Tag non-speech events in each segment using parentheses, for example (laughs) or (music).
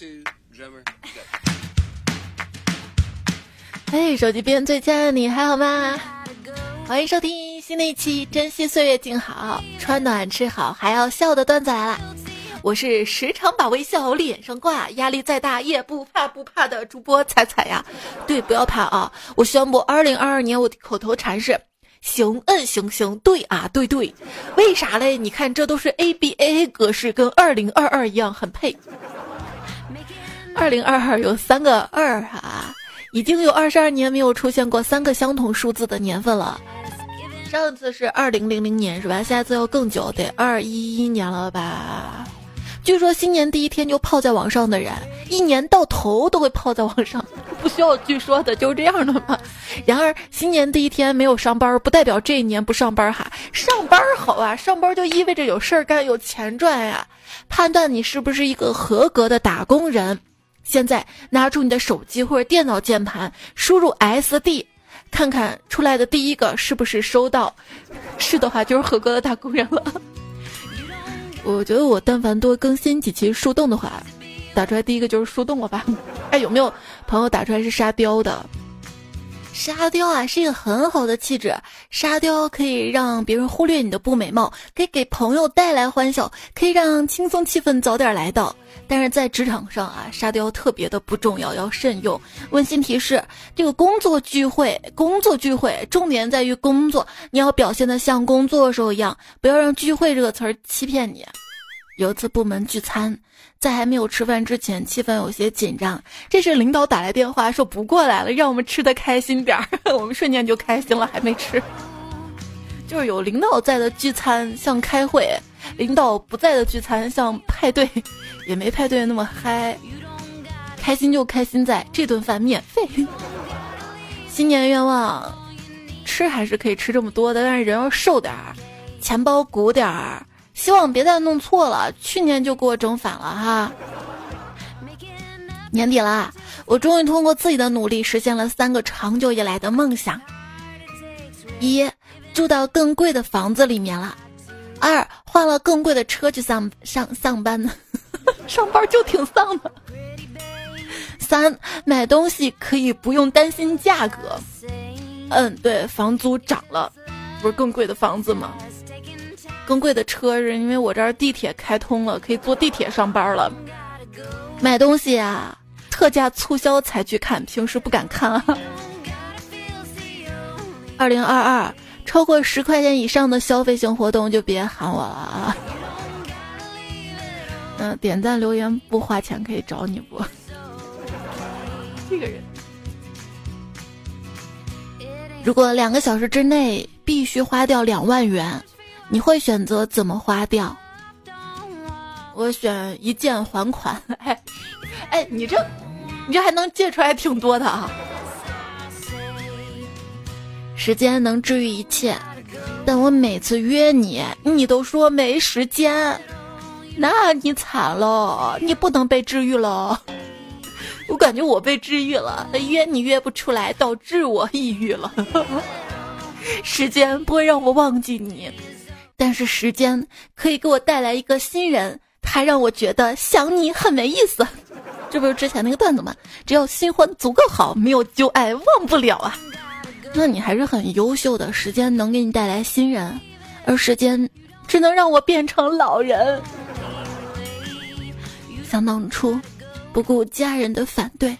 (laughs) 嘿，手机边最亲爱的你还好吗？欢迎收听新的一期《珍惜岁月静好，穿暖吃好还要笑》的段子来了。我是时常把微笑脸上挂，压力再大也不怕不怕的主播彩彩呀。对，不要怕啊！我宣布，二零二二年我的口头禅是。行，嗯，行行，对啊，对对，为啥嘞？你看，这都是 A B A A 格式，跟二零二二一样，很配。二零二二有三个二啊，已经有二十二年没有出现过三个相同数字的年份了。上次是二零零零年是吧？下次要更久，得二一一年了吧？据说新年第一天就泡在网上的人，一年到头都会泡在网上，不需要据说的，就是这样的嘛。(laughs) 然而新年第一天没有上班，不代表这一年不上班哈。上班好啊，上班就意味着有事儿干，有钱赚呀。判断你是不是一个合格的打工人，现在拿出你的手机或者电脑键盘，输入 SD，看看出来的第一个是不是收到，是的话就是合格的打工人了。(laughs) 我觉得我但凡多更新几期树洞的话，打出来第一个就是树洞了吧？(laughs) 哎，有没有朋友打出来是沙雕的？沙雕啊，是一个很好的气质。沙雕可以让别人忽略你的不美貌，可以给朋友带来欢笑，可以让轻松气氛早点来到。但是在职场上啊，沙雕特别的不重要，要慎用。温馨提示：这个工作聚会，工作聚会重点在于工作，你要表现的像工作的时候一样，不要让聚会这个词儿欺骗你。有一次部门聚餐，在还没有吃饭之前，气氛有些紧张。这时领导打来电话说不过来了，让我们吃的开心点儿。(laughs) 我们瞬间就开心了，还没吃。就是有领导在的聚餐像开会，领导不在的聚餐像派对，也没派对那么嗨。开心就开心在这顿饭免费。(laughs) 新年愿望，吃还是可以吃这么多的，但是人要瘦点儿，钱包鼓点儿。希望别再弄错了，去年就给我整反了哈。年底了，我终于通过自己的努力实现了三个长久以来的梦想：一，住到更贵的房子里面了；二，换了更贵的车去上上上班，(laughs) 上班就挺丧的；三，买东西可以不用担心价格。嗯，对，房租涨了，不是更贵的房子吗？更贵的车是因为我这儿地铁开通了，可以坐地铁上班了。买东西啊，特价促销才去看，平时不敢看啊。二零二二，超过十块钱以上的消费型活动就别喊我了啊。嗯，点赞留言不花钱可以找你不？这个人，如果两个小时之内必须花掉两万元。你会选择怎么花掉？我选一键还款。哎，哎，你这，你这还能借出来挺多的啊！时间能治愈一切，但我每次约你，你都说没时间，那你惨了，你不能被治愈了。我感觉我被治愈了，约你约不出来，导致我抑郁了。(laughs) 时间不会让我忘记你。但是时间可以给我带来一个新人，他让我觉得想你很没意思，这不是之前那个段子吗？只要新欢足够好，没有旧爱忘不了啊。那你还是很优秀的，时间能给你带来新人，而时间只能让我变成老人。想当初，不顾家人的反对，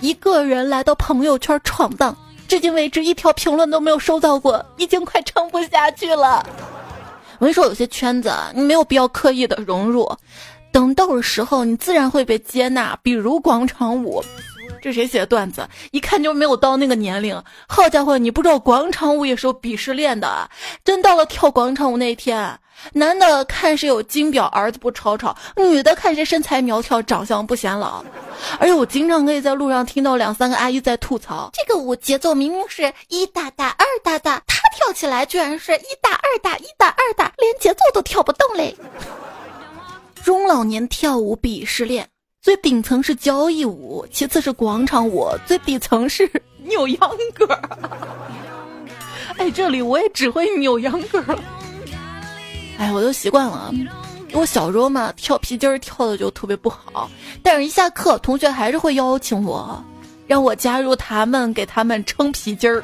一个人来到朋友圈闯荡，至今为止一条评论都没有收到过，已经快撑不下去了。我跟你说，有些圈子你没有必要刻意的融入，等到了时候，你自然会被接纳。比如广场舞，这谁写的段子？一看就没有到那个年龄。好家伙，你不知道广场舞也是有鄙视链的。真到了跳广场舞那一天，男的看谁有金表，儿子不吵吵；女的看谁身材苗条，长相不显老。而且我经常可以在路上听到两三个阿姨在吐槽：这个舞节奏明明是一打打，二打打。跳起来居然是一打二打一打二打，连节奏都跳不动嘞！中老年跳舞鄙视链，最顶层是交谊舞，其次是广场舞，最底层是 (laughs) 扭秧歌。哎，这里我也只会扭秧歌。哎，我都习惯了。我小时候嘛，跳皮筋儿跳的就特别不好，但是一下课，同学还是会邀请我，让我加入他们，给他们撑皮筋儿。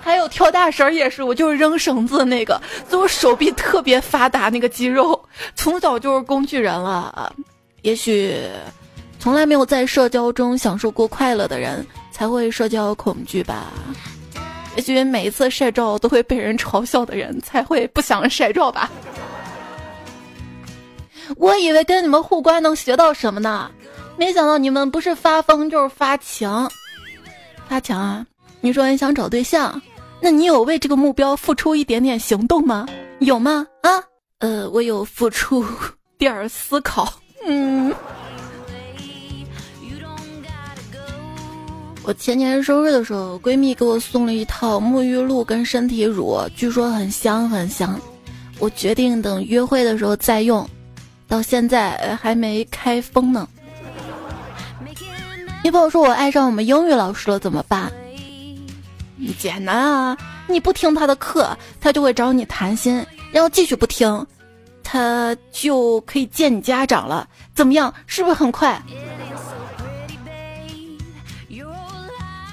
还有跳大绳也是，我就是扔绳子那个，所以我手臂特别发达，那个肌肉从小就是工具人了。也许从来没有在社交中享受过快乐的人，才会社交恐惧吧。也许每一次晒照都会被人嘲笑的人，才会不想晒照吧。我以为跟你们互关能学到什么呢？没想到你们不是发疯就是发情。发强啊！你说你想找对象，那你有为这个目标付出一点点行动吗？有吗？啊？呃，我有付出 (laughs) 点儿思考。嗯。我前年生日的时候，闺蜜给我送了一套沐浴露跟身体乳，据说很香很香。我决定等约会的时候再用。到现在还没开封呢。女朋友说我爱上我们英语老师了，怎么办？简单啊，你不听他的课，他就会找你谈心，然后继续不听，他就可以见你家长了。怎么样？是不是很快？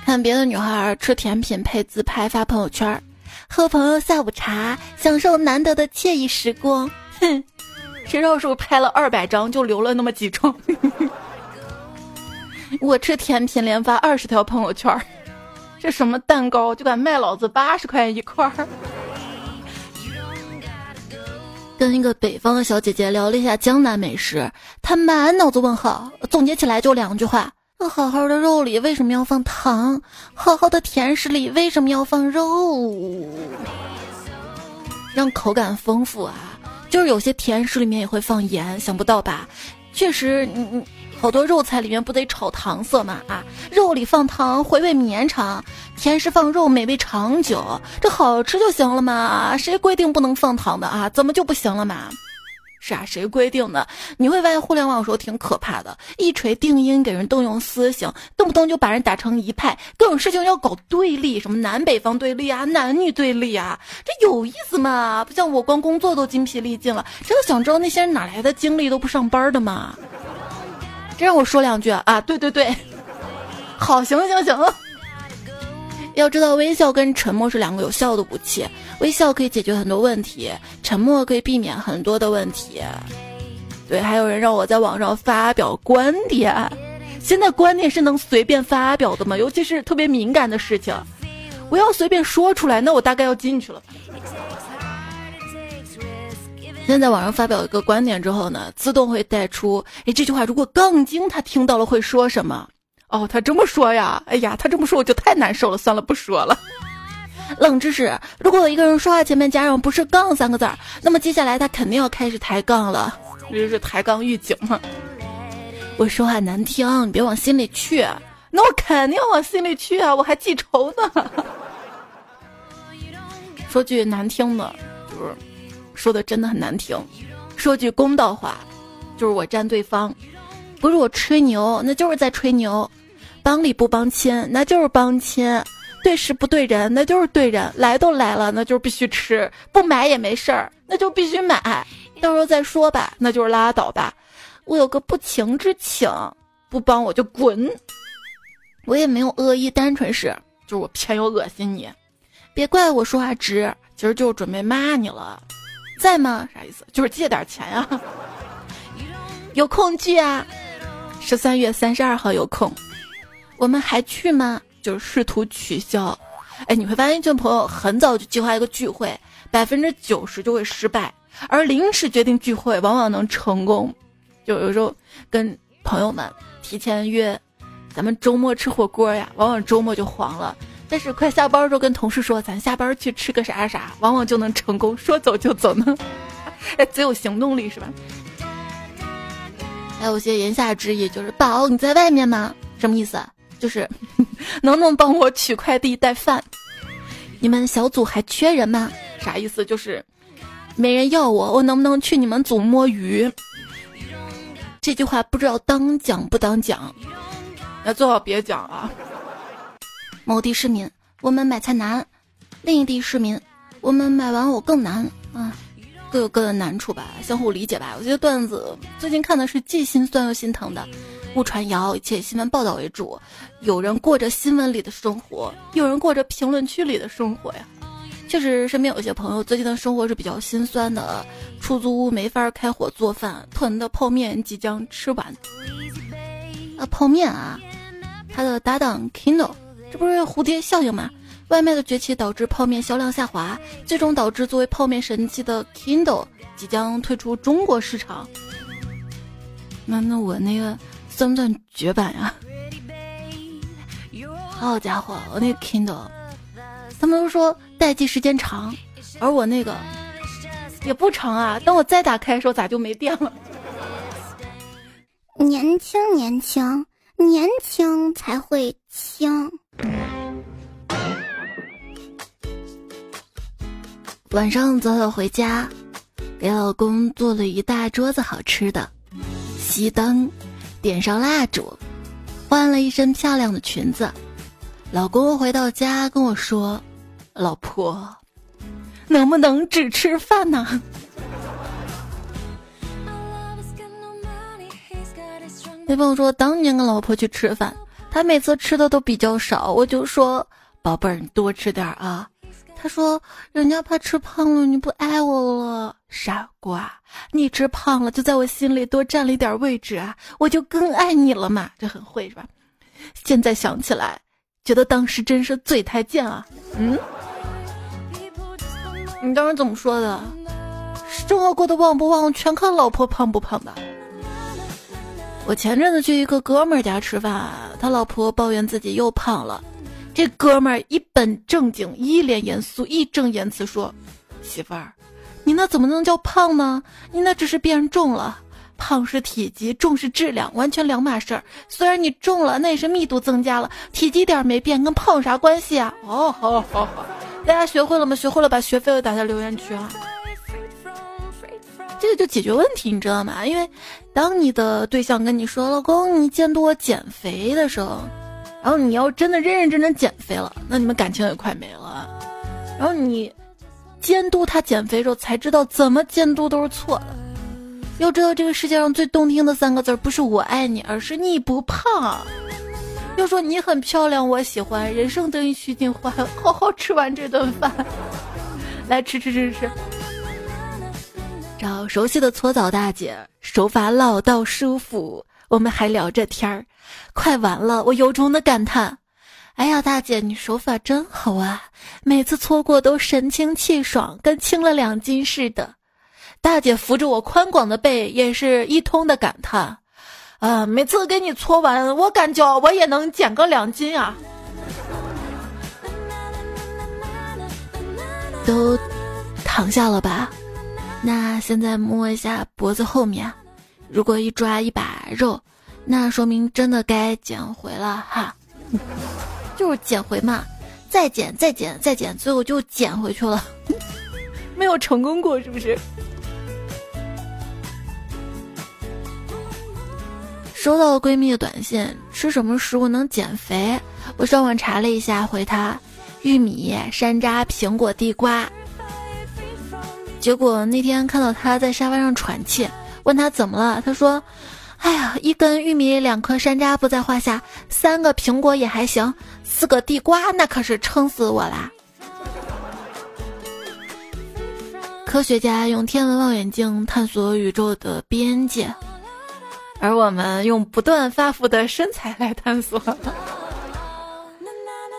看别的女孩吃甜品配自拍发朋友圈，喝朋友下午茶，享受难得的惬意时光。哼。谁知道是不是拍了二百张就留了那么几张？(laughs) 我吃甜品连发二十条朋友圈，这什么蛋糕就敢卖老子八十块钱一块儿？跟一个北方的小姐姐聊了一下江南美食，她满脑子问号，总结起来就两句话：好好的肉里为什么要放糖？好好的甜食里为什么要放肉？让口感丰富啊！就是有些甜食里面也会放盐，想不到吧？确实，你你好多肉菜里面不得炒糖色嘛啊！肉里放糖，回味绵长；甜食放肉，美味长久。这好吃就行了嘛？谁规定不能放糖的啊？怎么就不行了嘛？是啊，谁规定的？你会发现互联网有时候挺可怕的，一锤定音，给人动用私刑，动不动就把人打成一派，各种事情要搞对立，什么南北方对立啊，男女对立啊，这有意思吗？不像我光工作都精疲力尽了，真的想知道那些人哪来的精力都不上班的吗？这让我说两句啊！对对对，(laughs) 好，行行行。要知道，微笑跟沉默是两个有效的武器。微笑可以解决很多问题，沉默可以避免很多的问题。对，还有人让我在网上发表观点，现在观点是能随便发表的吗？尤其是特别敏感的事情，我要随便说出来，那我大概要进去了。现在网上发表一个观点之后呢，自动会带出，哎，这句话如果杠精他听到了会说什么？哦，他这么说呀？哎呀，他这么说我就太难受了，算了，不说了。(laughs) 冷知识：如果一个人说话前面加上不是“杠”三个字儿，那么接下来他肯定要开始抬杠了。这就是抬杠预警吗？我说话难听，你别往心里去。那我肯定往心里去啊，我还记仇呢。说句难听的，就是说的真的很难听。说句公道话，就是我站对方。不是我吹牛，那就是在吹牛；帮理不帮亲，那就是帮亲；对事不对人，那就是对人。来都来了，那就必须吃；不买也没事儿，那就必须买。(laughs) 到时候再说吧，那就是拉倒吧。我有个不情之请，不帮我就滚。我也没有恶意，单纯是就是我偏要恶心你。别怪我说话直，其实就是准备骂你了。在吗？啥意思？就是借点钱呀。(laughs) 有空聚啊。十三月三十二号有空，我们还去吗？就是试图取消。哎，你会发现这朋友很早就计划一个聚会，百分之九十就会失败，而临时决定聚会往往能成功。就有时候跟朋友们提前约，咱们周末吃火锅呀，往往周末就黄了。但是快下班的时候跟同事说，咱下班去吃个啥啥，往往就能成功，说走就走呢。(laughs) 哎，最有行动力是吧？还有些言下之意就是“宝，你在外面吗？”什么意思？就是能不能帮我取快递带饭？你们小组还缺人吗？啥意思？就是没人要我，我能不能去你们组摸鱼？这句话不知道当讲不当讲，那最好别讲啊。某地市民，我们买菜难；另一地市民，我们买完我更难啊。各有各的难处吧，相互理解吧。我觉得段子最近看的是既心酸又心疼的。误传谣，且新闻报道为主。有人过着新闻里的生活，有人过着评论区里的生活呀。确实，身边有些朋友最近的生活是比较心酸的。出租屋没法开火做饭，囤的泡面即将吃完。啊，泡面啊，他的搭档 Kindle，这不是蝴蝶效应吗？外卖的崛起导致泡面销量下滑，最终导致作为泡面神器的 Kindle 即将退出中国市场。那那我那个。算不算绝版呀？好家伙，我那个 Kindle，他们都说待机时间长，而我那个也不长啊。当我再打开的时候，咋就没电了？年轻，年轻，年轻才会轻。晚上早早回家，给老公做了一大桌子好吃的，熄灯。点上蜡烛，换了一身漂亮的裙子。老公回到家跟我说：“老婆，能不能只吃饭呢？”那朋友说，当年跟老婆去吃饭，他每次吃的都比较少，我就说：“宝贝儿，你多吃点啊。”他说：“人家怕吃胖了，你不爱我了，傻瓜！你吃胖了，就在我心里多占了一点位置啊，我就更爱你了嘛。这很会是吧？现在想起来，觉得当时真是嘴太贱啊。嗯，你当时怎么说的？生活过得旺不旺，全看老婆胖不胖的。我前阵子去一个哥们儿家吃饭，他老婆抱怨自己又胖了。”这哥们儿一本正经、一脸严肃、义正言辞说：“媳妇儿，你那怎么能叫胖呢？你那只是变重了。胖是体积，重是质量，完全两码事儿。虽然你重了，那也是密度增加了，体积点没变，跟胖有啥关系啊？”哦，好好好，大家学会了吗？学会了，把学费打在留言区啊。这个就解决问题，你知道吗？因为当你的对象跟你说：“老公，你监督我减肥”的时候。然后你要真的认认真真减肥了，那你们感情也快没了。然后你监督他减肥的时候，才知道怎么监督都是错的。要知道这个世界上最动听的三个字，不是我爱你，而是你不胖。要说你很漂亮，我喜欢，人生得意须尽欢，好好吃完这顿饭，来吃吃吃吃。找熟悉的搓澡大姐，手法老到舒服。我们还聊着天儿，快完了，我由衷的感叹：“哎呀，大姐，你手法真好啊！每次搓过都神清气爽，跟轻了两斤似的。”大姐扶着我宽广的背，也是一通的感叹：“啊，每次给你搓完，我感觉我也能减个两斤啊！”都躺下了吧？那现在摸一下脖子后面。如果一抓一把肉，那说明真的该捡回了哈，就是捡回嘛，再捡再捡再捡，最后就捡回去了，(laughs) 没有成功过是不是？收到了闺蜜的短信，吃什么食物能减肥？我上网查了一下，回她玉米、山楂、苹果、地瓜。结果那天看到她在沙发上喘气。问她怎么了？她说：“哎呀，一根玉米，两颗山楂不在话下，三个苹果也还行，四个地瓜那可是撑死我啦。”科学家用天文望远镜探索宇宙的边界，而我们用不断发福的身材来探索。(laughs)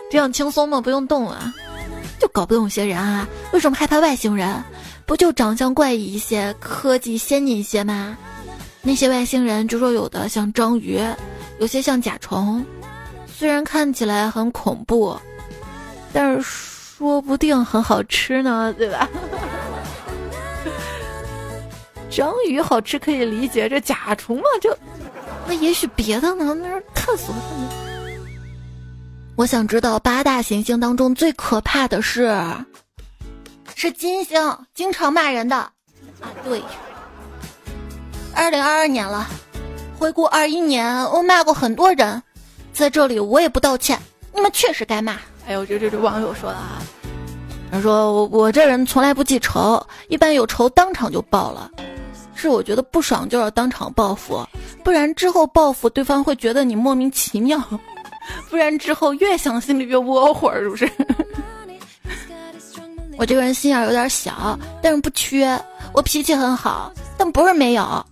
这样轻松吗？不用动啊！就搞不懂些人啊，为什么害怕外星人？不就长相怪异一些，科技先进一些吗？那些外星人，据说有的像章鱼，有些像甲虫。虽然看起来很恐怖，但是说不定很好吃呢，对吧？(laughs) 章鱼好吃可以理解，这甲虫嘛，就那也许别的呢？那是探索。我想知道八大行星当中最可怕的是。是金星，经常骂人的啊！对，二零二二年了，回顾二一年，我骂过很多人，在这里我也不道歉，你们确实该骂。哎呦，这这这网友说的啊，他说我我这人从来不记仇，一般有仇当场就报了。是我觉得不爽就要当场报复，不然之后报复对方会觉得你莫名其妙，(laughs) 不然之后越想心里越窝火，是不是？(laughs) 我这个人心眼有点小，但是不缺。我脾气很好，但不是没有。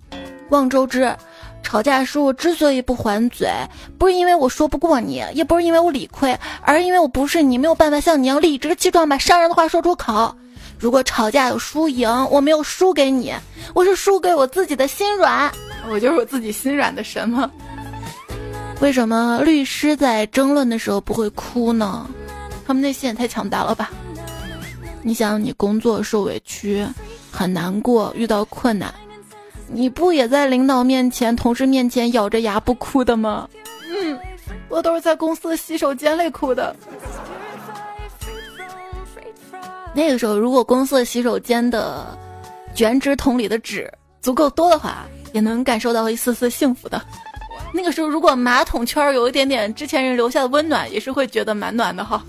望周知，吵架时我之所以不还嘴，不是因为我说不过你，也不是因为我理亏，而是因为我不是你，没有办法像你一样理直气壮把伤人的话说出口。如果吵架有输赢，我没有输给你，我是输给我自己的心软。我就是我自己心软的神吗？为什么律师在争论的时候不会哭呢？他们内心也太强大了吧？你想，你工作受委屈，很难过，遇到困难，你不也在领导面前、同事面前咬着牙不哭的吗？嗯，我都是在公司的洗手间里哭的。那个时候，如果公司的洗手间的卷纸桶里的纸足够多的话，也能感受到一丝丝幸福的。那个时候，如果马桶圈有一点点之前人留下的温暖，也是会觉得蛮暖的哈。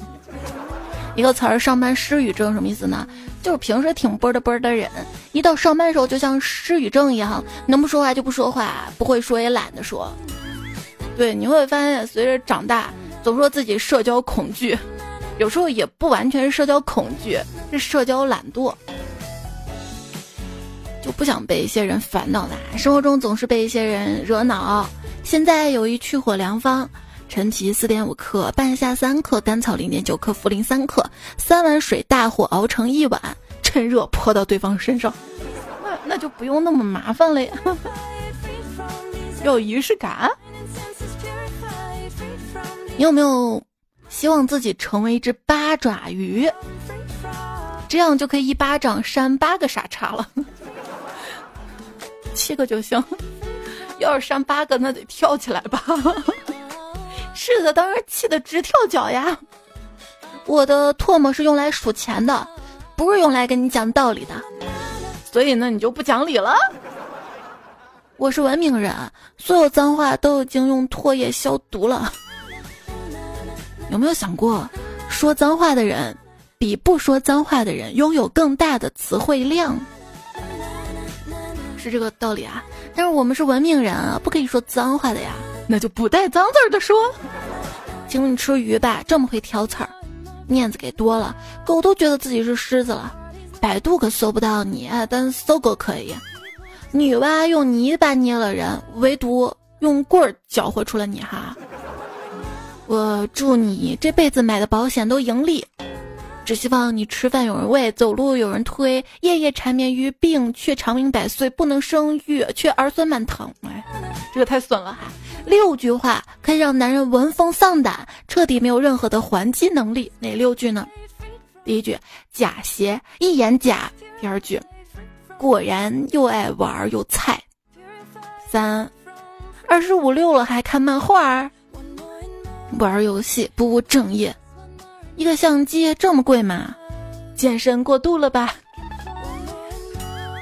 一个词儿“上班失语症”什么意思呢？就是平时挺啵的啵的人，一到上班时候就像失语症一样，能不说话就不说话，不会说也懒得说。对，你会发现随着长大，总说自己社交恐惧。有时候也不完全是社交恐惧，是社交懒惰，就不想被一些人烦恼的。生活中总是被一些人惹恼。现在有一去火良方：陈皮四点五克，半夏三克，甘草零点九克，茯苓三克，三碗水大火熬成一碗，趁热泼到对方身上。那那就不用那么麻烦了呀，有仪式感。你有没有？希望自己成为一只八爪鱼，这样就可以一巴掌扇八个傻叉了。(laughs) 七个就行，要是扇八个，那得跳起来吧。是的，当时气得直跳脚呀。我的唾沫是用来数钱的，不是用来跟你讲道理的。所以呢，你就不讲理了。我是文明人，所有脏话都已经用唾液消毒了。有没有想过，说脏话的人比不说脏话的人拥有更大的词汇量？是这个道理啊！但是我们是文明人啊，不可以说脏话的呀，那就不带脏字儿的说。请你吃鱼吧，这么会挑刺儿，面子给多了，狗都觉得自己是狮子了。百度可搜不到你，但搜狗可以。女娲用泥巴捏了人，唯独用棍儿搅和出了你哈。我祝你这辈子买的保险都盈利，只希望你吃饭有人喂，走路有人推，夜夜缠绵于病，却长命百岁；不能生育，却儿孙满堂。哎，这个太损了哈！六句话可以让男人闻风丧胆，彻底没有任何的还击能力。哪六句呢？第一句，假鞋一眼假；第二句，果然又爱玩又菜；三，二十五六了还看漫画。玩游戏不务正业，一个相机这么贵吗？健身过度了吧？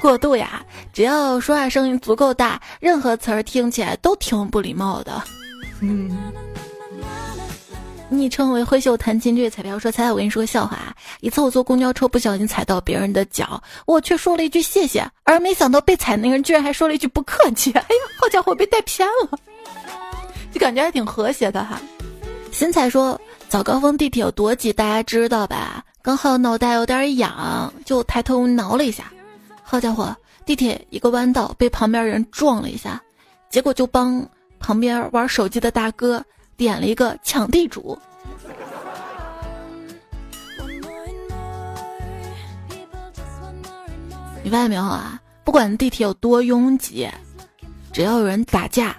过度呀！只要说话声音足够大，任何词儿听起来都挺不礼貌的。嗯。昵称为挥袖弹琴这位彩票说：“彩彩，我跟你说个笑话啊！一次我坐公交车不小心踩到别人的脚，我却说了一句谢谢，而没想到被踩那个人居然还说了一句不客气。哎呀，好家伙，被带偏了，就感觉还挺和谐的哈。”新彩说：“早高峰地铁有多挤，大家知道吧？刚好脑袋有点痒，就抬头挠了一下。好家伙，地铁一个弯道被旁边人撞了一下，结果就帮旁边玩手机的大哥点了一个抢地主。你发现没有啊？不管地铁有多拥挤，只要有人打架，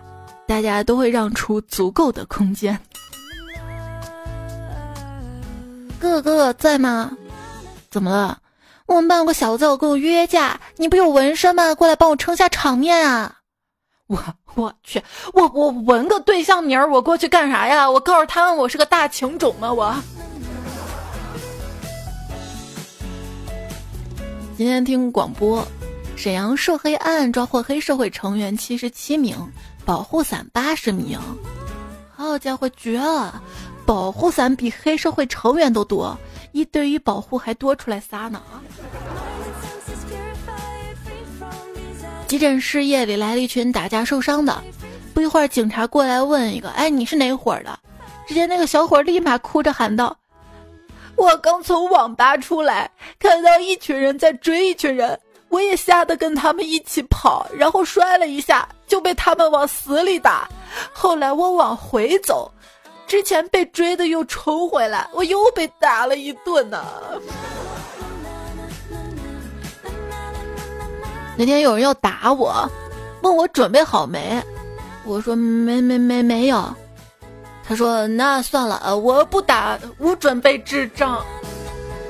大家都会让出足够的空间。”哥哥哥哥在吗？怎么了？我们班有个小子要跟我约架，你不有纹身吗？过来帮我撑下场面啊！我我去，我我纹个对象名儿，我过去干啥呀？我告诉他们我是个大情种吗？我今天听广播，沈阳涉黑案抓获黑社会成员七十七名，保护伞八十名，好家伙，绝了！保护伞比黑社会成员都多，一对一保护还多出来仨呢啊！急诊室夜里来了一群打架受伤的，不一会儿警察过来问一个：“哎，你是哪伙的？”只见那个小伙立马哭着喊道：“我刚从网吧出来，看到一群人在追一群人，我也吓得跟他们一起跑，然后摔了一下，就被他们往死里打。后来我往回走。”之前被追的又冲回来，我又被打了一顿呢。那天有人要打我，问我准备好没，我说没没没没有。他说那算了，我不打，我准备支仗。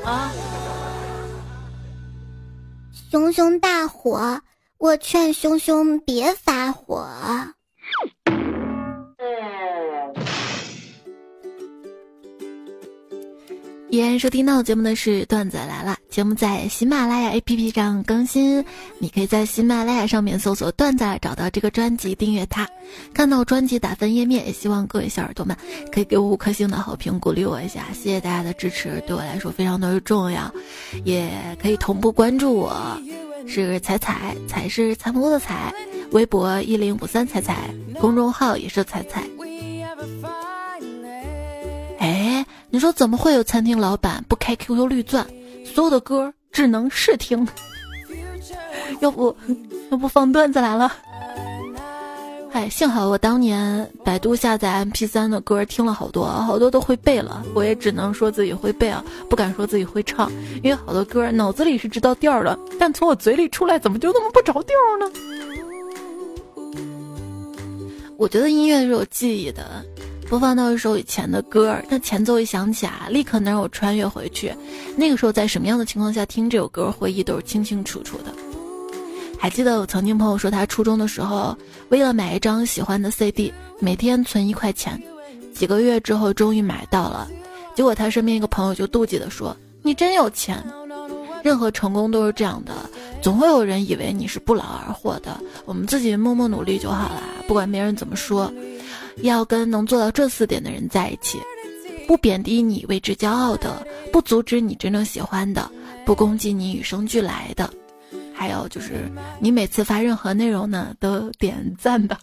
啊！熊熊大火，我劝熊熊别发火。依然收听到节目的是段子来了，节目在喜马拉雅 APP 上更新，你可以在喜马拉雅上面搜索“段子”找到这个专辑，订阅它，看到专辑打分页面。也希望各位小耳朵们可以给我五颗星的好评，鼓励我一下，谢谢大家的支持，对我来说非常的重要。也可以同步关注我，是彩彩，彩是彩虹的彩，微博一零五三彩彩，公众号也是彩彩。你说怎么会有餐厅老板不开 QQ 绿钻？所有的歌只能试听。(laughs) 要不，要不放段子来了。哎，幸好我当年百度下载 MP3 的歌听了好多，好多都会背了。我也只能说自己会背啊，不敢说自己会唱，因为好多歌脑子里是知道调的，但从我嘴里出来怎么就那么不着调呢？我觉得音乐是有记忆的。播放到一首以前的歌，那前奏一响起啊，立刻能让我穿越回去。那个时候在什么样的情况下听这首歌，回忆都是清清楚楚的。还记得我曾经朋友说，他初中的时候为了买一张喜欢的 CD，每天存一块钱，几个月之后终于买到了。结果他身边一个朋友就妒忌的说：“你真有钱。”任何成功都是这样的，总会有人以为你是不劳而获的。我们自己默默努力就好了，不管别人怎么说。要跟能做到这四点的人在一起，不贬低你为之骄傲的，不阻止你真正喜欢的，不攻击你与生俱来的，还有就是你每次发任何内容呢都点赞的。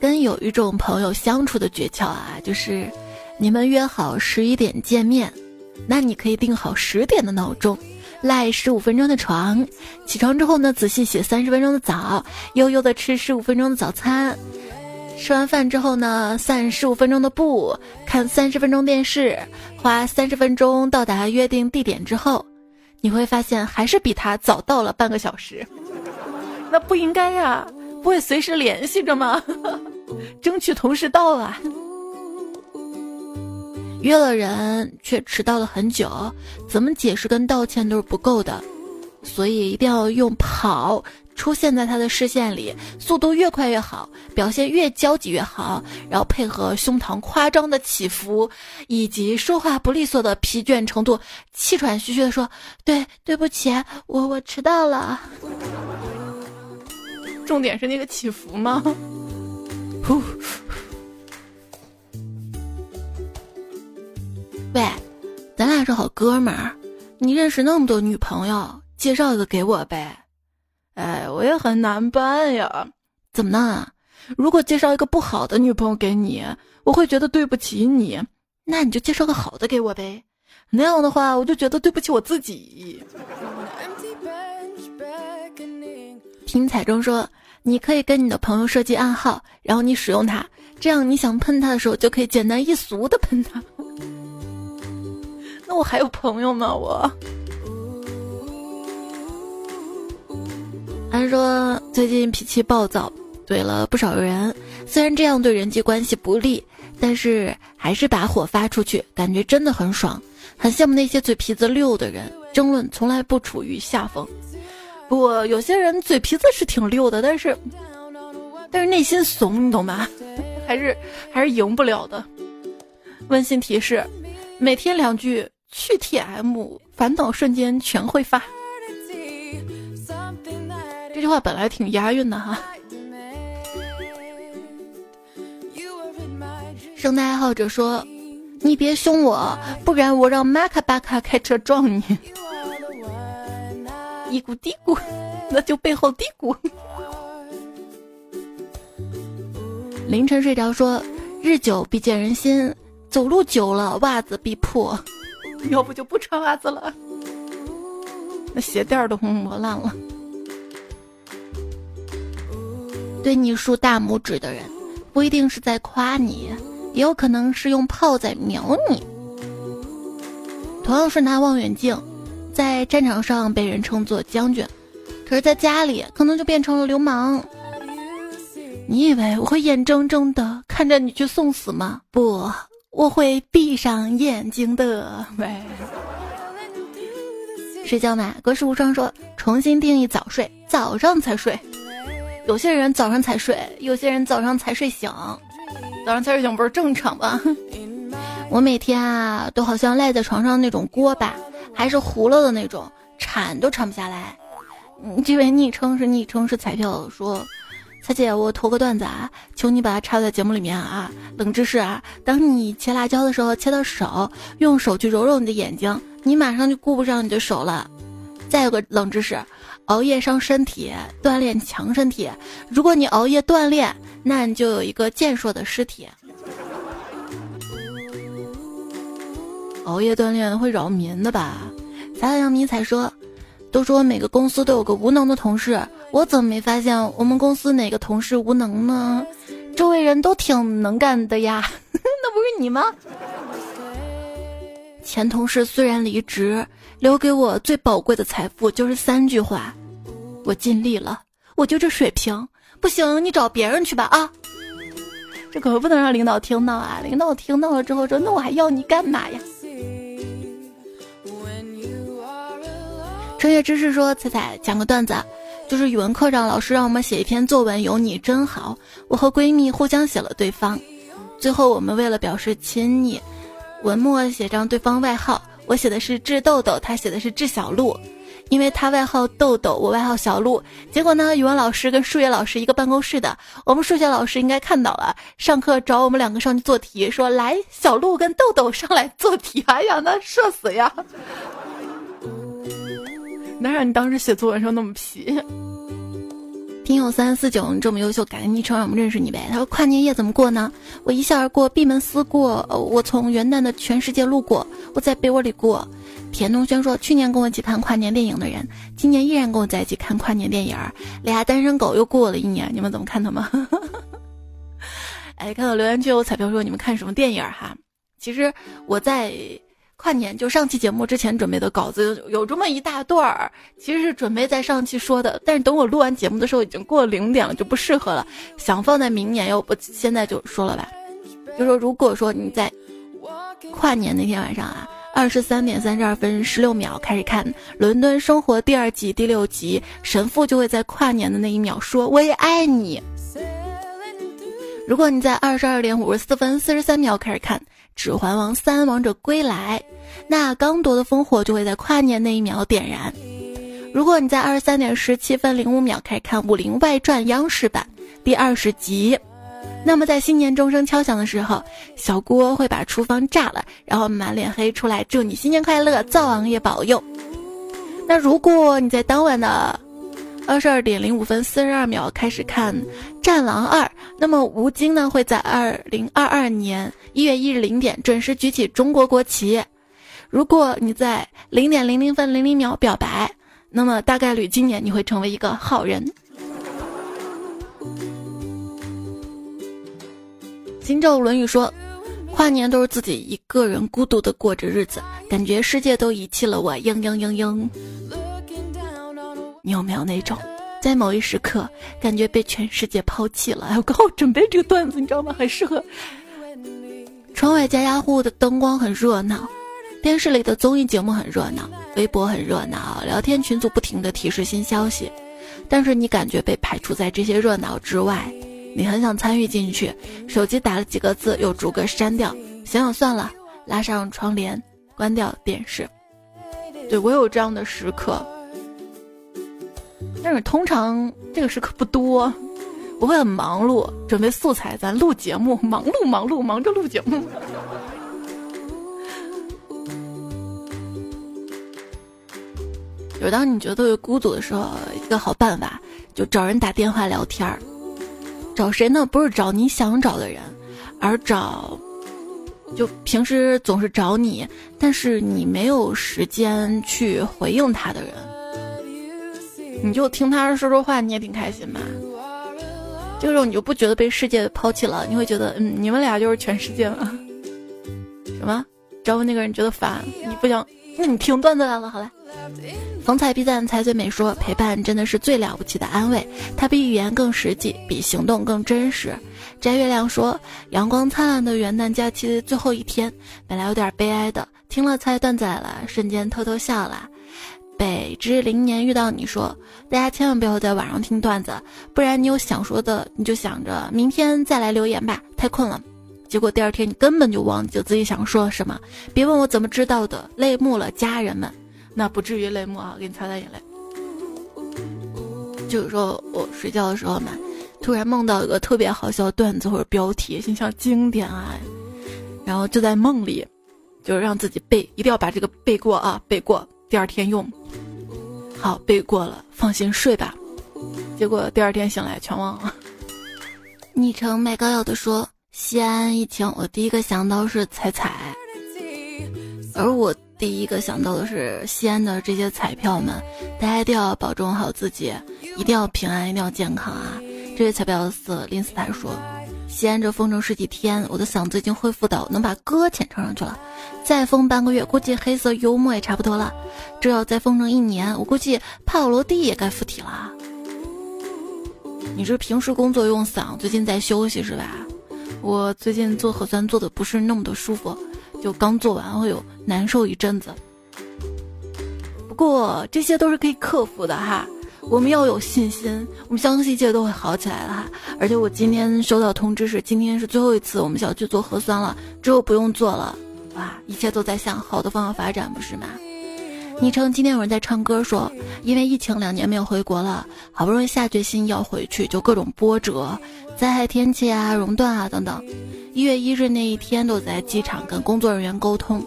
跟有一种朋友相处的诀窍啊，就是你们约好十一点见面，那你可以定好十点的闹钟。赖十五分钟的床，起床之后呢，仔细洗三十分钟的澡，悠悠的吃十五分钟的早餐，吃完饭之后呢，散十五分钟的步，看三十分钟电视，花三十分钟到达约定地点之后，你会发现还是比他早到了半个小时。(laughs) 那不应该呀，不会随时联系着吗？(laughs) 争取同时到啊。约了人却迟到了很久，怎么解释跟道歉都是不够的，所以一定要用跑出现在他的视线里，速度越快越好，表现越焦急越好，然后配合胸膛夸张的起伏，以及说话不利索的疲倦程度，气喘吁吁的说：“对，对不起，我我迟到了。”重点是那个起伏吗？呼。(laughs) 喂，咱俩是好哥们儿，你认识那么多女朋友，介绍一个给我呗。哎，我也很难办呀。怎么呢？如果介绍一个不好的女朋友给你，我会觉得对不起你。那你就介绍个好的给我呗。那样的话，我就觉得对不起我自己。听彩中说，你可以跟你的朋友设计暗号，然后你使用它，这样你想喷他的时候，就可以简单易俗的喷他。我还有朋友吗？我。他说最近脾气暴躁，怼了不少人。虽然这样对人际关系不利，但是还是把火发出去，感觉真的很爽。很羡慕那些嘴皮子溜的人，争论从来不处于下风。不过有些人嘴皮子是挺溜的，但是但是内心怂，你懂吗？(laughs) 还是还是赢不了的。温馨提示：每天两句。去 T M，烦恼瞬间全会发。这句话本来挺押韵的哈。圣诞爱好者说：“你别凶我，不然我让马卡巴卡开车撞你。嘀咕嘀咕，那就背后嘀咕。凌晨睡着说，日久必见人心，走路久了袜子必破，要不就不穿袜子了，那鞋垫都磨烂了。对你竖大拇指的人，不一定是在夸你。也有可能是用炮在瞄你。同样是拿望远镜，在战场上被人称作将军，可是在家里可能就变成了流氓。你以为我会眼睁睁的看着你去送死吗？不，我会闭上眼睛的。喂，睡觉吗？格式无双说，重新定义早睡，早上才睡。有些人早上才睡，有些人早上才睡醒。早上才睡醒不是正常吗？(laughs) 我每天啊都好像赖在床上那种锅巴，还是糊了的那种，铲都铲不下来。嗯这位昵称是昵称是彩票说，彩姐我投个段子啊，求你把它插在节目里面啊。冷知识啊，当你切辣椒的时候切到手，用手去揉揉你的眼睛，你马上就顾不上你的手了。再有个冷知识。熬夜伤身体，锻炼强身体。如果你熬夜锻炼，那你就有一个健硕的尸体。熬夜锻炼会扰民的吧？撒撒羊迷彩说：“都说每个公司都有个无能的同事，我怎么没发现我们公司哪个同事无能呢？周围人都挺能干的呀，(laughs) 那不是你吗？”前同事虽然离职。留给我最宝贵的财富就是三句话：我尽力了，我就这水平，不行你找别人去吧啊！这可不能让领导听到啊！领导听到了之后说：“那我还要你干嘛呀？”穿越知识说：“彩彩讲个段子，就是语文课上老师让我们写一篇作文，有你真好。我和闺蜜互相写了对方，最后我们为了表示亲昵，文末写上对方外号。”我写的是智豆豆，他写的是智小鹿，因为他外号豆豆，我外号小鹿。结果呢，语文老师跟数学老师一个办公室的，我们数学老师应该看到了，上课找我们两个上去做题，说来小鹿跟豆豆上来做题。哎呀，那社死呀！哪让你当时写作文时候那么皮？听友三四九，你这么优秀，改个昵称让我们认识你呗。他说跨年夜怎么过呢？我一笑而过，闭门思过。我从元旦的全世界路过，我在被窝里过。田东轩说，去年跟我一起看跨年电影的人，今年依然跟我在一起看跨年电影。俩单身狗又过了一年，你们怎么看他们？(laughs) 哎，看到留言区有彩票说你们看什么电影哈？其实我在。跨年就上期节目之前准备的稿子有这么一大段儿，其实是准备在上期说的，但是等我录完节目的时候已经过零点了，就不适合了，想放在明年，要不现在就说了吧。就说如果说你在跨年那天晚上啊，二十三点三十二分十六秒开始看《伦敦生活》第二季第六集，神父就会在跨年的那一秒说“我也爱你”。如果你在二十二点五十四分四十三秒开始看。《指环王三：王者归来》，那刚夺的烽火就会在跨年那一秒点燃。如果你在二十三点十七分零五秒开始看《武林外传》央视版第二十集，那么在新年钟声敲响的时候，小郭会把厨房炸了，然后满脸黑出来，祝你新年快乐，灶王爷保佑。那如果你在当晚的。二十二点零五分四十二秒开始看《战狼二》，那么吴京呢会在二零二二年一月一日零点准时举起中国国旗。如果你在零点零零分零零秒表白，那么大概率今年你会成为一个好人。新咒论语说，跨年都是自己一个人孤独的过着日子，感觉世界都遗弃了我，嘤嘤嘤嘤。你有没有那种，在某一时刻感觉被全世界抛弃了？我刚好准备这个段子，你知道吗？很适合。窗外家家户户的灯光很热闹，电视里的综艺节目很热闹，微博很热闹，聊天群组不停的提示新消息。但是你感觉被排除在这些热闹之外，你很想参与进去，手机打了几个字又逐个删掉，想想算了，拉上窗帘，关掉电视。对我有这样的时刻。但是通常这个时刻不多，我会很忙碌，准备素材，咱录节目，忙碌忙碌忙着录节目。(laughs) 就是当你觉得孤独的时候，一个好办法就找人打电话聊天儿。找谁呢？不是找你想找的人，而找就平时总是找你，但是你没有时间去回应他的人。你就听他说说话，你也挺开心吧？这个时候你就不觉得被世界抛弃了，你会觉得，嗯，你们俩就是全世界了。(laughs) 什么？找我那个人觉得烦？你不想？那你听段子来了，好了。逢彩必赞，才最美说陪伴真的是最了不起的安慰，它比语言更实际，比行动更真实。摘月亮说，阳光灿烂的元旦假期最后一天，本来有点悲哀的，听了猜段仔了，瞬间偷偷笑了。北之零年遇到你说，大家千万不要在晚上听段子，不然你有想说的，你就想着明天再来留言吧。太困了，结果第二天你根本就忘记自己想说什么。别问我怎么知道的，泪目了，家人们。那不至于泪目啊，给你擦擦眼泪。就是说我睡觉的时候嘛，突然梦到一个特别好笑的段子或者标题，心想经典啊，然后就在梦里，就是让自己背，一定要把这个背过啊，背过，第二天用。好，背过了，放心睡吧。结果第二天醒来全忘了。昵称卖膏药的说，西安疫情，我第一个想到是彩彩，而我。第一个想到的是西安的这些彩票们，大家一定要保重好自己，一定要平安，一定要健康啊！这位彩票四林斯坦说，西安这封城十几天，我的嗓子已经恢复到能把歌浅唱上去了。再封半个月，估计黑色幽默也差不多了。这要再封城一年，我估计帕瓦罗蒂也该附体了。你是平时工作用嗓，最近在休息是吧？我最近做核酸做的不是那么的舒服。就刚做完会有难受一阵子，不过这些都是可以克服的哈。我们要有信心，我们相信一切都会好起来的哈。而且我今天收到通知是今天是最后一次我们小区做核酸了，之后不用做了，哇，一切都在向好的方向发展，不是吗？昵称今天有人在唱歌说，因为疫情两年没有回国了，好不容易下决心要回去，就各种波折。灾害天气啊，熔断啊等等，一月一日那一天都在机场跟工作人员沟通。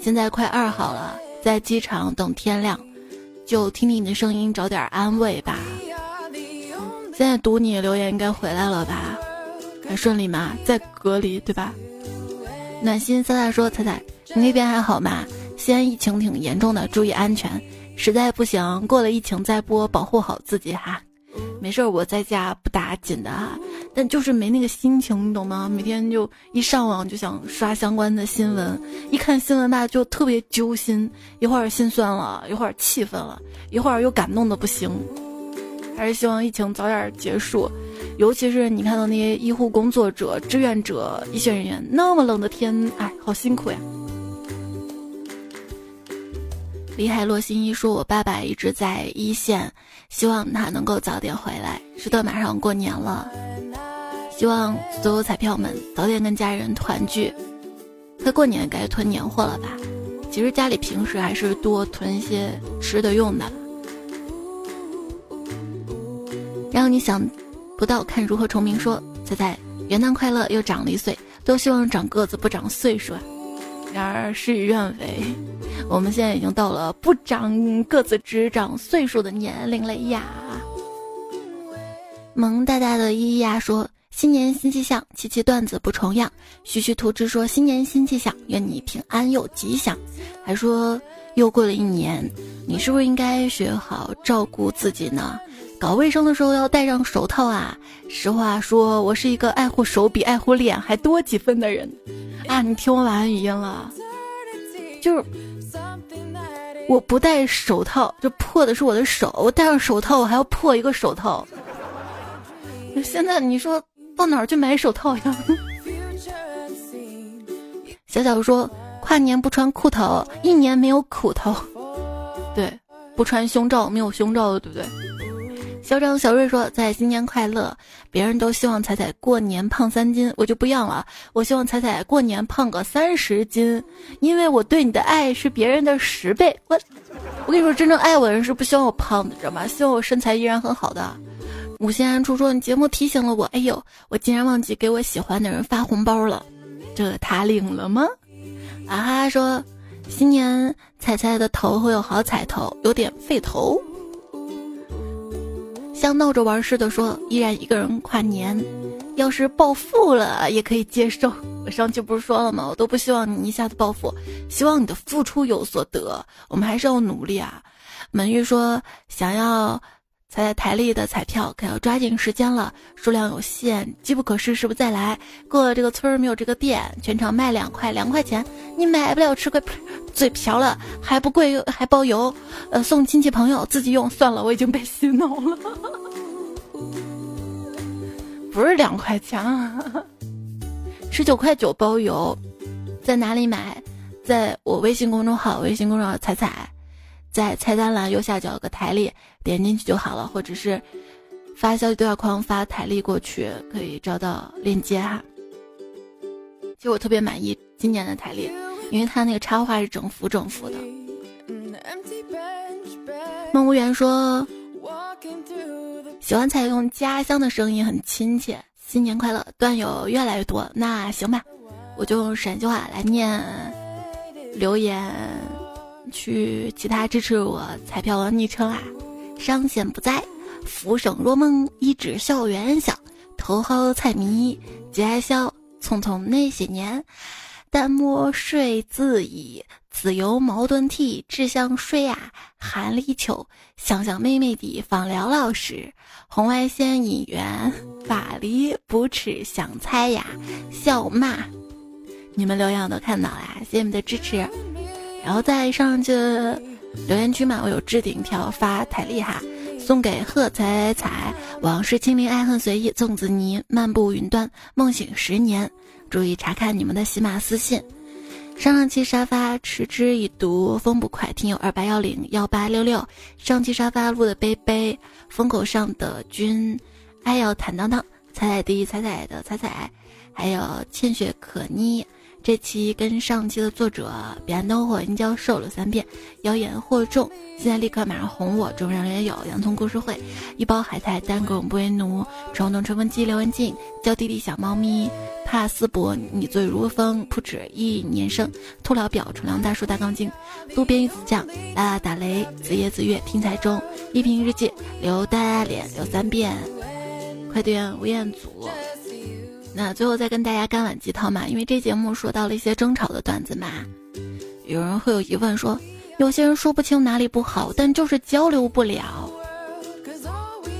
现在快二号了，在机场等天亮，就听听你的声音，找点安慰吧。现在读你留言应该回来了吧？还顺利吗？在隔离对吧？暖心三三说：“彩彩，你那边还好吗？西安疫情挺严重的，注意安全。实在不行，过了疫情再播，保护好自己哈。”没事儿，我在家不打紧的哈，但就是没那个心情，你懂吗？每天就一上网就想刷相关的新闻，一看新闻吧就特别揪心，一会儿心酸了，一会儿气愤了，一会儿又感动的不行。还是希望疫情早点结束，尤其是你看到那些医护工作者、志愿者、医学人员，那么冷的天，哎，好辛苦呀。李海洛心一说：“我爸爸一直在一线。”希望他能够早点回来。是的，马上过年了，希望所有彩票们早点跟家人团聚。快过年该囤年货了吧？其实家里平时还是多囤一些吃的用的。让你想不到，看如何重名。说猜猜，元旦快乐，又长了一岁，都希望长个子不长岁数。然而事与愿违。我们现在已经到了不长个子只长岁数的年龄了呀！萌大大的咿呀说：“新年新气象，期期段子不重样。”徐徐图之说：“新年新气象，愿你平安又吉祥。”还说又过了一年，你是不是应该学好照顾自己呢？搞卫生的时候要戴上手套啊！实话说，我是一个爱护手比爱护脸还多几分的人啊！你听我晚安语音了，就是。我不戴手套，就破的是我的手；我戴上手套，我还要破一个手套。现在你说到哪儿去买手套呀？(laughs) 小小说跨年不穿裤头，一年没有苦头。对，不穿胸罩，没有胸罩的，对不对？嚣张小瑞说：“在新年快乐，别人都希望彩彩过年胖三斤，我就不一样了。我希望彩彩过年胖个三十斤，因为我对你的爱是别人的十倍。我，我跟你说，真正爱我的人是不希望我胖的，知道吗？希望我身材依然很好的。”五心安处说：“你节目提醒了我，哎呦，我竟然忘记给我喜欢的人发红包了，这他领了吗？”啊哈说。新年彩彩的头会有好彩头，有点费头。像闹着玩似的说，依然一个人跨年。要是暴富了也可以接受。我上期不是说了吗？我都不希望你一下子暴富，希望你的付出有所得。我们还是要努力啊。门玉说想要。彩彩台历的彩票可要抓紧时间了，数量有限，机不可失，时不再来。过了这个村儿没有这个店，全场卖两块两块钱，你买不了吃亏，嘴瓢了还不贵还包邮，呃送亲戚朋友自己用算了，我已经被洗脑了，不是两块钱，十九块九包邮，在哪里买？在我微信公众号，微信公众号彩彩。在菜单栏右下角有个台历，点进去就好了，或者是发消息对话框发台历过去，可以找到链接哈。其实我特别满意今年的台历，因为它那个插画是整幅整幅的。梦无缘说，喜欢采用家乡的声音，很亲切。新年快乐，段友越来越多，那行吧，我就用陕西话来念留言。去其他支持我彩票的昵称啊，伤险不在，浮生若梦，一指校园小，头号彩迷，节哀笑，匆匆那些年，淡漠睡自已，自由矛盾体，只想睡啊，寒立秋，想想妹妹的放疗老师，红外线姻缘，法力不吃香菜呀，笑骂，你们留言我都看到了，谢谢你们的支持。然后在上期留言区嘛，我有置顶条发台历哈，送给贺彩彩，往事清零，爱恨随意，粽子泥，漫步云端，梦醒十年。注意查看你们的喜马私信。上上期沙发持之以读，风不快，听友二八幺零幺八六六。上期沙发录的杯杯，风口上的君，爱要坦荡荡，彩彩第一彩彩的彩彩，还有倩雪可妮。这期跟上期的作者彼岸灯火殷教授了三遍，妖言惑众，现在立刻马上哄我，众人也有洋葱故事会，一包海苔单拱不为奴，冲动吹风机刘文静，叫弟弟小猫咪，帕斯伯你醉如风，不止一年生，兔老表重量大叔大钢筋，路边一子酱，啦啦打雷，子夜子月听彩中，一瓶日记，刘大脸刘三遍，快递员吴彦祖。那最后再跟大家干碗鸡汤嘛，因为这节目说到了一些争吵的段子嘛，有人会有疑问说，有些人说不清哪里不好，但就是交流不了。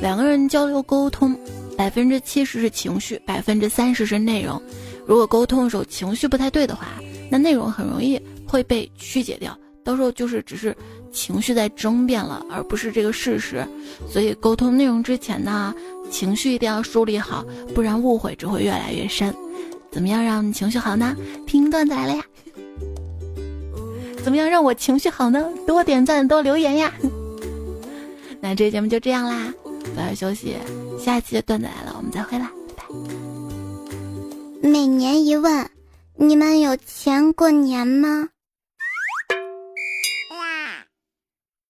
两个人交流沟通，百分之七十是情绪，百分之三十是内容。如果沟通的时候情绪不太对的话，那内容很容易会被曲解掉，到时候就是只是情绪在争辩了，而不是这个事实。所以沟通内容之前呢。情绪一定要梳理好，不然误会只会越来越深。怎么样让你情绪好呢？听段子来了呀！怎么样让我情绪好呢？多点赞，多留言呀！(laughs) 那这节目就这样啦，早点休息。下期的段子来了，我们再会啦，拜拜。每年一问，你们有钱过年吗？